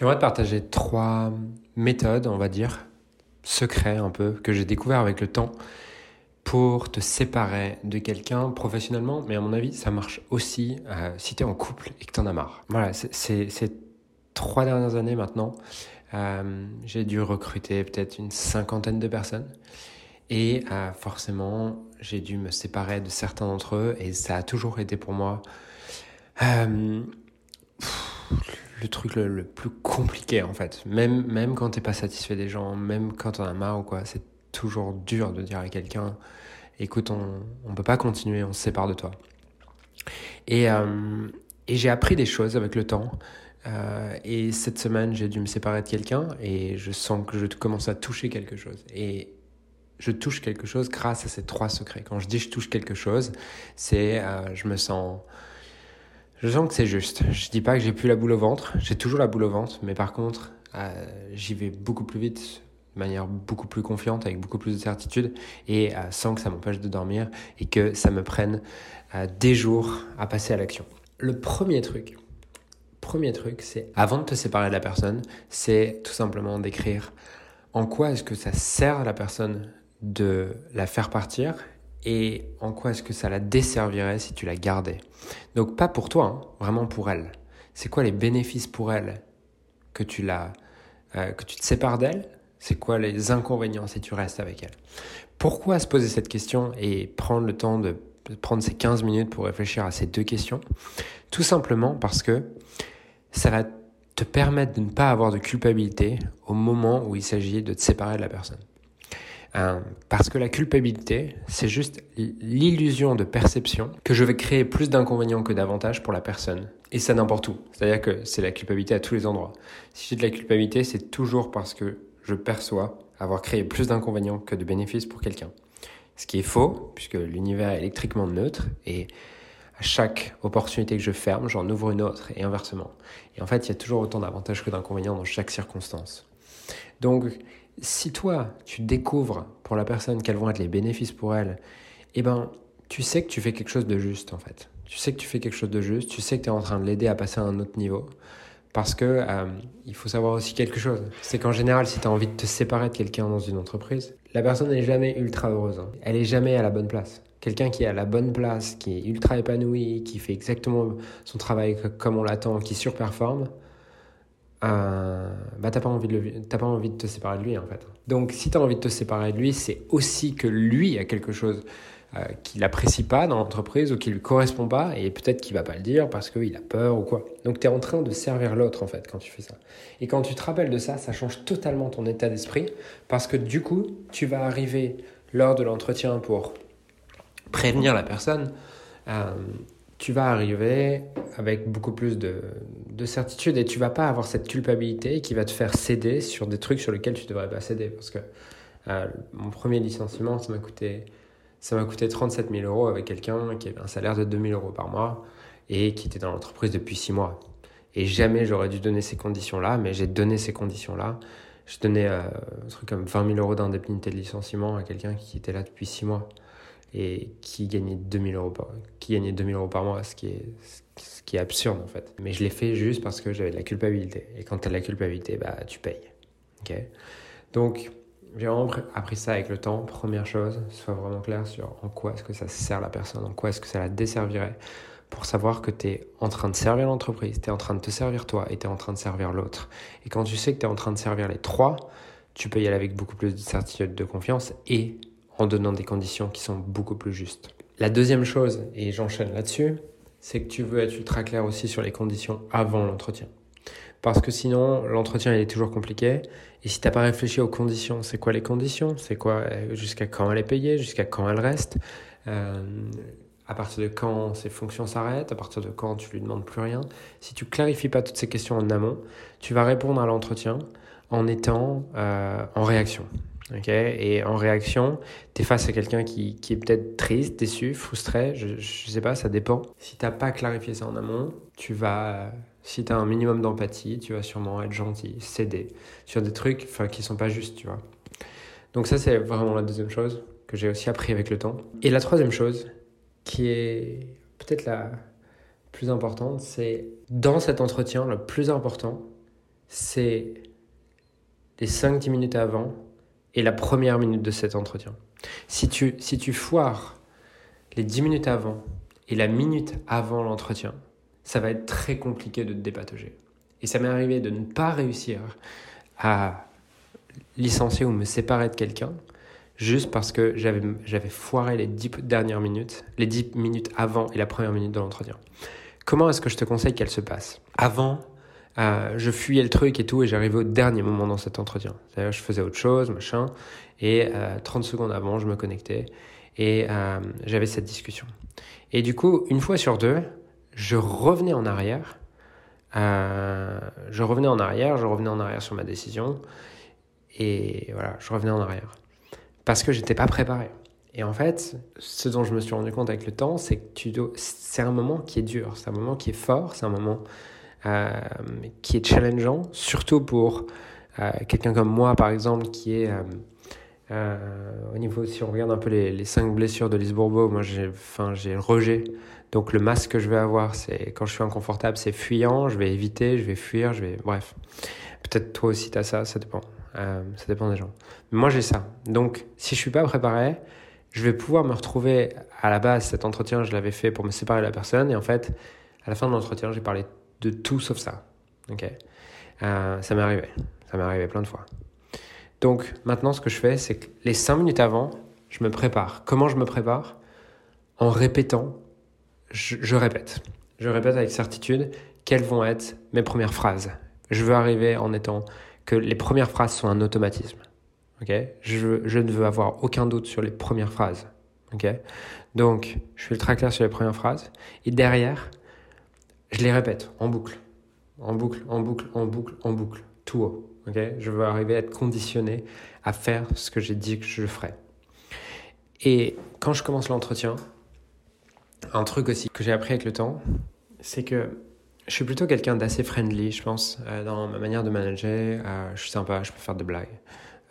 J'aimerais te partager trois méthodes, on va dire, secrets un peu, que j'ai découvert avec le temps pour te séparer de quelqu'un professionnellement, mais à mon avis, ça marche aussi euh, si tu es en couple et que tu en as marre. Voilà, ces trois dernières années maintenant, euh, j'ai dû recruter peut-être une cinquantaine de personnes. Et euh, forcément, j'ai dû me séparer de certains d'entre eux. Et ça a toujours été pour moi le truc le, plus compliqué en fait. Même, même quand t'es pas satisfait des gens, même quand t'en as marre ou quoi, c'est toujours dur de dire à quelqu'un écoute, on ne peut pas continuer, on se sépare de toi. Et, et j'ai appris des choses avec le temps. Euh, et cette semaine, j'ai dû me séparer de quelqu'un et je sens que je commence à toucher quelque chose. Et je touche quelque chose grâce à ces trois secrets. Quand je dis je touche quelque chose, c'est euh, je me sens je sens que c'est juste. Je dis pas que j'ai plus la boule au ventre, j'ai toujours la boule au ventre, mais par contre, euh, j'y vais beaucoup plus vite, de manière beaucoup plus confiante, avec beaucoup plus de certitude, et sans que ça m'empêche de dormir et que ça me prenne des jours à passer à l'action. Le premier truc, premier truc, c'est avant de te séparer de la personne, c'est tout simplement d'écrire en quoi est-ce que ça sert à la personne de la faire partir et en quoi est-ce que ça la desservirait si tu la gardais? Donc pas pour toi, hein, vraiment pour elle. C'est quoi les bénéfices pour elle que tu la, euh, que tu te sépares d'elle? C'est quoi les inconvénients si tu restes avec elle? Pourquoi se poser cette question et prendre le temps de prendre ces 15 minutes pour réfléchir à ces deux questions? Tout simplement parce que ça va te permettre de ne pas avoir de culpabilité au moment où il s'agit de te séparer de la personne. Euh, parce que la culpabilité, c'est juste l'illusion de perception que je vais créer plus d'inconvénients que d'avantages pour la personne. Et ça n'importe où. C'est-à-dire que c'est la culpabilité à tous les endroits. Si j'ai de la culpabilité, c'est toujours parce que je perçois avoir créé plus d'inconvénients que de bénéfices pour quelqu'un. Ce qui est faux, puisque l'univers est électriquement neutre et à chaque opportunité que je ferme, j'en ouvre une autre et inversement. Et en fait, il y a toujours autant d'avantages que d'inconvénients dans chaque circonstance. Donc, si toi, tu découvres pour la personne quels vont être les bénéfices pour elle, eh ben, tu sais que tu fais quelque chose de juste en fait. Tu sais que tu fais quelque chose de juste, tu sais que tu es en train de l'aider à passer à un autre niveau. Parce que euh, il faut savoir aussi quelque chose. C'est qu'en général, si tu as envie de te séparer de quelqu'un dans une entreprise, la personne n'est jamais ultra heureuse. Hein. Elle est jamais à la bonne place quelqu'un qui est à la bonne place, qui est ultra épanoui, qui fait exactement son travail comme on l'attend, qui surperforme, euh, bah t'as pas envie de pas envie de te séparer de lui en fait. Donc si tu as envie de te séparer de lui, c'est aussi que lui a quelque chose euh, qu'il n'apprécie pas dans l'entreprise ou qui lui correspond pas et peut-être qu'il va pas le dire parce qu'il a peur ou quoi. Donc tu es en train de servir l'autre en fait quand tu fais ça. Et quand tu te rappelles de ça, ça change totalement ton état d'esprit parce que du coup, tu vas arriver lors de l'entretien pour prévenir la personne, euh, tu vas arriver avec beaucoup plus de, certitude et tu vas pas avoir cette culpabilité qui va te faire céder sur des trucs sur lesquels tu devrais pas céder. Parce que euh, mon premier licenciement, ça m'a coûté, ça m'a coûté 37 000 euros avec quelqu'un qui avait un salaire de 2 000 euros par mois et qui était dans l'entreprise depuis 6 mois. Et jamais j'aurais dû donner ces conditions-là, mais j'ai donné ces conditions-là. Je donnais euh, un truc comme 20 000 euros d'indemnité de licenciement à quelqu'un qui était là depuis 6 mois et qui gagnait 2000 euros par, qui gagnait 2000 euros par mois, ce qui est, absurde en fait. Mais je l'ai fait juste parce que j'avais de la culpabilité. Et quand tu as de la culpabilité, bah, tu payes. ok? Donc, j'ai vraiment appris ça avec le temps. Première chose, sois vraiment clair sur en quoi est-ce que ça sert la personne, en quoi est-ce que ça la desservirait pour savoir que tu es en train de servir l'entreprise, tu es en train de te servir toi et tu es en train de servir l'autre. Et quand tu sais que tu es en train de servir les trois, tu peux y aller avec beaucoup plus de certitude, de confiance et en donnant des conditions qui sont beaucoup plus justes. La deuxième chose, et j'enchaîne là-dessus, c'est que tu veux être ultra clair aussi sur les conditions avant l'entretien. Parce que sinon, l'entretien il est toujours compliqué. Et si tu n'as pas réfléchi aux conditions, c'est quoi les conditions? C'est quoi euh, Jusqu'à quand elle est payée? Jusqu'à quand elle reste? Euh, À partir de quand ses fonctions s'arrêtent? À partir de quand tu lui demandes plus rien? Si tu clarifies pas toutes ces questions en amont, tu vas répondre à l'entretien en étant euh, en réaction et en réaction, tu es face à quelqu'un qui, est peut-être triste, déçu, frustré, je, ne sais pas, ça dépend. Si t'as pas clarifié ça en amont, tu vas, si tu as un minimum d'empathie, tu vas sûrement être gentil, céder sur des trucs qui sont pas justes, tu vois. Donc ça, c'est vraiment la deuxième chose que j'ai aussi appris avec le temps. Et la troisième chose, qui est peut-être la plus importante, c'est dans cet entretien, le plus important, c'est les 5-10 minutes avant et la première minute de cet entretien. Si tu, si tu foires les 10 minutes avant et la minute avant l'entretien, ça va être très compliqué de te dépatauger. Et ça m'est arrivé de ne pas réussir à licencier ou me séparer de quelqu'un juste parce que j'avais, j'avais foiré les 10 dernières minutes, les 10 minutes avant et la première minute de l'entretien. Comment est-ce que je te conseille qu'elle se passe? Avant, euh, je fuyais le truc et tout, et j'arrivais au dernier moment dans cet entretien. C'est-à-dire, je faisais autre chose, machin, et 30 euh, secondes avant, je me connectais, et euh, j'avais cette discussion. Et du coup, une fois sur deux, je revenais en arrière, je revenais en arrière, je revenais en arrière sur ma décision, et voilà, je revenais en arrière. Parce que j'étais pas préparé. Et en fait, ce dont je me suis rendu compte avec le temps, c'est que c'est un moment qui est dur, c'est un moment qui est fort, c'est un moment euh, qui est challengeant, surtout pour euh, quelqu'un comme moi, par exemple, qui est euh, au niveau, si on regarde un peu les, cinq blessures de Lise Bourbeau, moi j'ai enfin, le rejet. Donc le masque que je vais avoir, c'est quand je suis inconfortable, c'est fuyant, je vais éviter, je vais fuir, je vais. Bref. Peut-être toi aussi tu as ça, ça dépend. ça dépend des gens. Mais moi j'ai ça. Donc si je suis pas préparé, je vais pouvoir me retrouver à la base, cet entretien, je l'avais fait pour me séparer de la personne. Et en fait, à la fin de l'entretien, j'ai parlé de tout sauf ça. Ok? Euh, Ça m'est arrivé. Ça m'est arrivé plein de fois. Donc maintenant, ce que je fais, c'est que les cinq minutes avant, je me prépare. Comment je me prépare? En répétant, je, répète. Je répète avec certitude quelles vont être mes premières phrases. Je veux arriver en étant que les premières phrases sont un automatisme. Ok? Je, je ne veux avoir aucun doute sur les premières phrases. Ok? Donc, je suis ultra clair sur les premières phrases. Et derrière, je les répète en boucle, en boucle, en boucle, en boucle, en boucle, tout haut. Okay je veux arriver à être conditionné à faire ce que j'ai dit que je ferais. Et quand je commence l'entretien, un truc aussi que j'ai appris avec le temps, c'est que je suis plutôt quelqu'un d'assez friendly, je pense, euh, dans ma manière de manager. Euh, je suis sympa, je peux faire des blagues.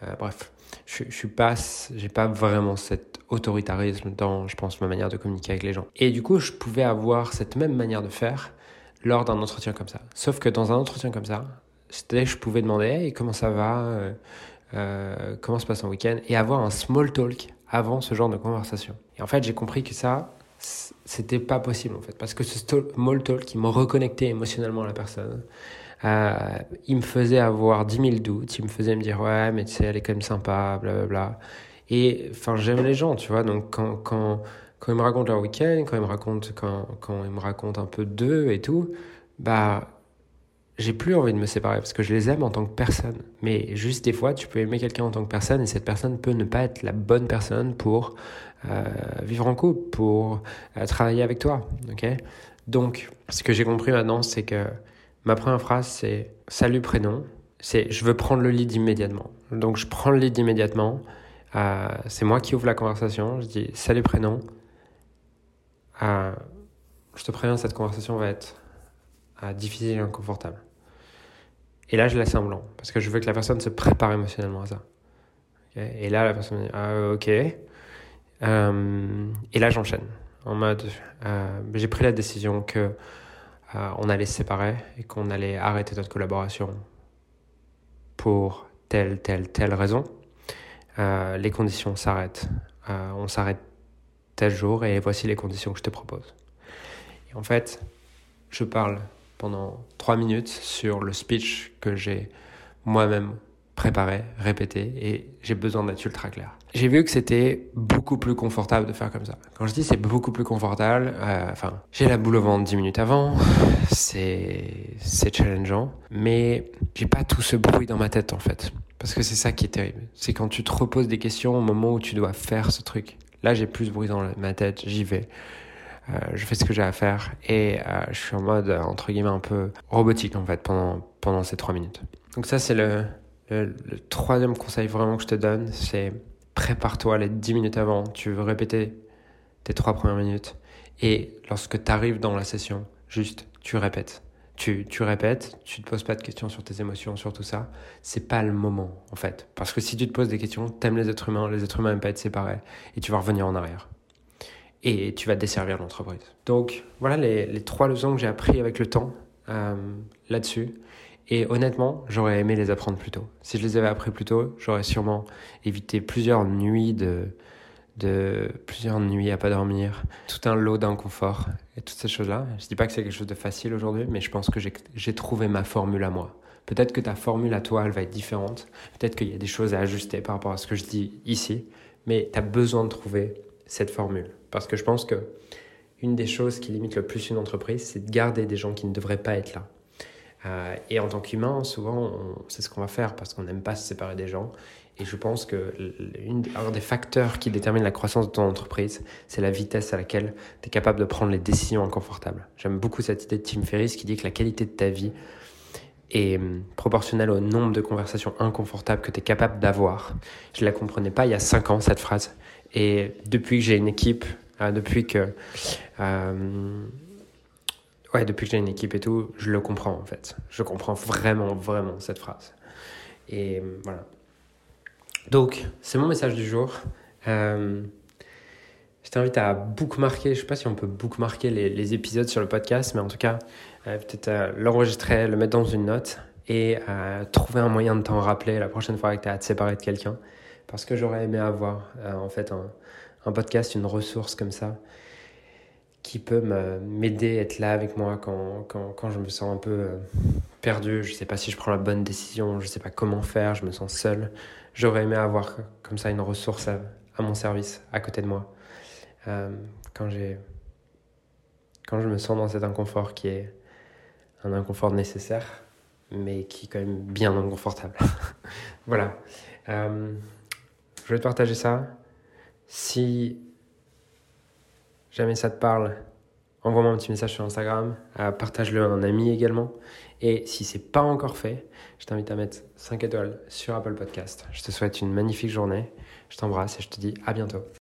Euh, bref, je, je suis pas, j'ai pas vraiment cet autoritarisme dans, je pense, ma manière de communiquer avec les gens. Et du coup, je pouvais avoir cette même manière de faire lors d'un entretien comme ça. Sauf que dans un entretien comme ça, je pouvais demander comment ça va, euh, euh, comment se passe un week-end, et avoir un small talk avant ce genre de conversation. Et en fait, j'ai compris que ça, c'était pas possible en fait, parce que ce small talk, il me reconnectait émotionnellement à la personne. Euh, il me faisait avoir 10 000 doutes, il me faisait me dire ouais, mais tu sais, elle est quand même sympa, blablabla. Et enfin, j'aime les gens, tu vois, donc quand, quand quand ils me racontent leur week-end, quand ils me racontent, quand, quand ils me racontent un peu d'eux et tout, bah, j'ai plus envie de me séparer parce que je les aime en tant que personne. Mais juste des fois, tu peux aimer quelqu'un en tant que personne et cette personne peut ne pas être la bonne personne pour euh, vivre en couple, pour euh, travailler avec toi. ok? Donc, ce que j'ai compris maintenant, c'est que ma première phrase, c'est salut prénom. C'est je veux prendre le lead immédiatement. Donc, je prends le lead immédiatement. Euh, c'est moi qui ouvre la conversation. Je dis salut prénom je te préviens, cette conversation va être difficile et inconfortable. Et là, je laisse un blanc, parce que je veux que la personne se prépare émotionnellement à ça. et là, la personne dit, ah, ok. Euh, et là, j'enchaîne. En mode, euh, j'ai pris la décision que euh, on allait se séparer et qu'on allait arrêter notre collaboration pour telle, telle, telle raison. les conditions s'arrêtent. on s'arrête tel jour et voici les conditions que je te propose. En fait, je parle pendant trois minutes sur le speech que j'ai moi-même préparé, répété, et j'ai besoin d'être ultra clair. J'ai vu que c'était beaucoup plus confortable de faire comme ça. Quand je dis c'est beaucoup plus confortable, euh, enfin, j'ai la boule au ventre dix minutes avant, c'est c'est challengeant, mais j'ai pas tout ce bruit dans ma tête en fait. Parce que c'est ça qui est terrible. C'est quand tu te reposes des questions au moment où tu dois faire ce truc. Là, j'ai plus de bruit dans ma tête, j'y vais. Euh, je fais ce que j'ai à faire et euh, je suis en mode, entre guillemets, un peu robotique en fait pendant, pendant ces trois minutes. Donc ça, c'est le, le, troisième conseil vraiment que je te donne, c'est prépare-toi les dix minutes avant. Tu veux répéter tes trois premières minutes et lorsque tu arrives dans la session, juste tu répètes tu, tu répètes, tu te poses pas de questions sur tes émotions, sur tout ça, c'est pas le moment en fait. Parce que si tu te poses des questions, t'aimes les êtres humains, les êtres humains n'aiment pas être séparés, et tu vas revenir en arrière. Et tu vas desservir l'entreprise. Donc voilà les, trois leçons que j'ai appris avec le temps euh, là-dessus. Et honnêtement, j'aurais aimé les apprendre plus tôt. Si je les avais appris plus tôt, j'aurais sûrement évité plusieurs nuits de, de plusieurs nuits à pas dormir, tout un lot d'inconfort et toutes ces choses-là. Je dis pas que c'est quelque chose de facile aujourd'hui, mais je pense que j'ai trouvé ma formule à moi. Peut-être que ta formule à toi, elle va être différente. Peut-être qu'il y a des choses à ajuster par rapport à ce que je dis ici, mais tu as besoin de trouver cette formule. Parce que je pense que une des choses qui limite le plus une entreprise, c'est de garder des gens qui ne devraient pas être là. Euh, et en tant qu'humain, souvent, c'est ce qu'on va faire parce qu'on n'aime pas se séparer des gens. Et je pense que un des facteurs qui détermine la croissance de ton entreprise, c'est la vitesse à laquelle tu es capable de prendre les décisions inconfortables. J'aime beaucoup cette idée de Tim Ferriss qui dit que la qualité de ta vie est hum, proportionnelle au nombre de conversations inconfortables que tu es capable d'avoir. Je ne la comprenais pas il y a 5 ans, cette phrase. Et depuis que j'ai une équipe, euh, depuis que... Euh, ouais, depuis que j'ai une équipe et tout, je le comprends en fait. Je comprends vraiment, vraiment cette phrase. Et hum, voilà. Donc, c'est mon message du jour. Euh, je t'invite à bookmarker, je sais pas si on peut bookmarker les, épisodes sur le podcast, mais en tout cas, euh, peut-être l'enregistrer, le mettre dans une note et euh, trouver un moyen de t'en rappeler la prochaine fois que tu as à te séparer de quelqu'un. Parce que j'aurais aimé avoir en fait un, podcast, une ressource comme ça qui peut m'aider, être là avec moi quand, je me sens un peu perdu, je sais pas si je prends la bonne décision, je sais pas comment faire, je me sens seul j'aurais aimé avoir comme ça une ressource à, mon service, à côté de moi. Euh, quand, j'ai, quand je me sens dans cet inconfort qui est un inconfort nécessaire, mais qui est quand même bien inconfortable. voilà. Euh, je vais te partager ça. Si jamais ça te parle, envoie-moi un petit message sur Instagram, euh, partage-le à un ami également. Et si c'est pas encore fait, je t'invite à mettre 5 étoiles sur Apple Podcast. Je te souhaite une magnifique journée. Je t'embrasse et je te dis à bientôt.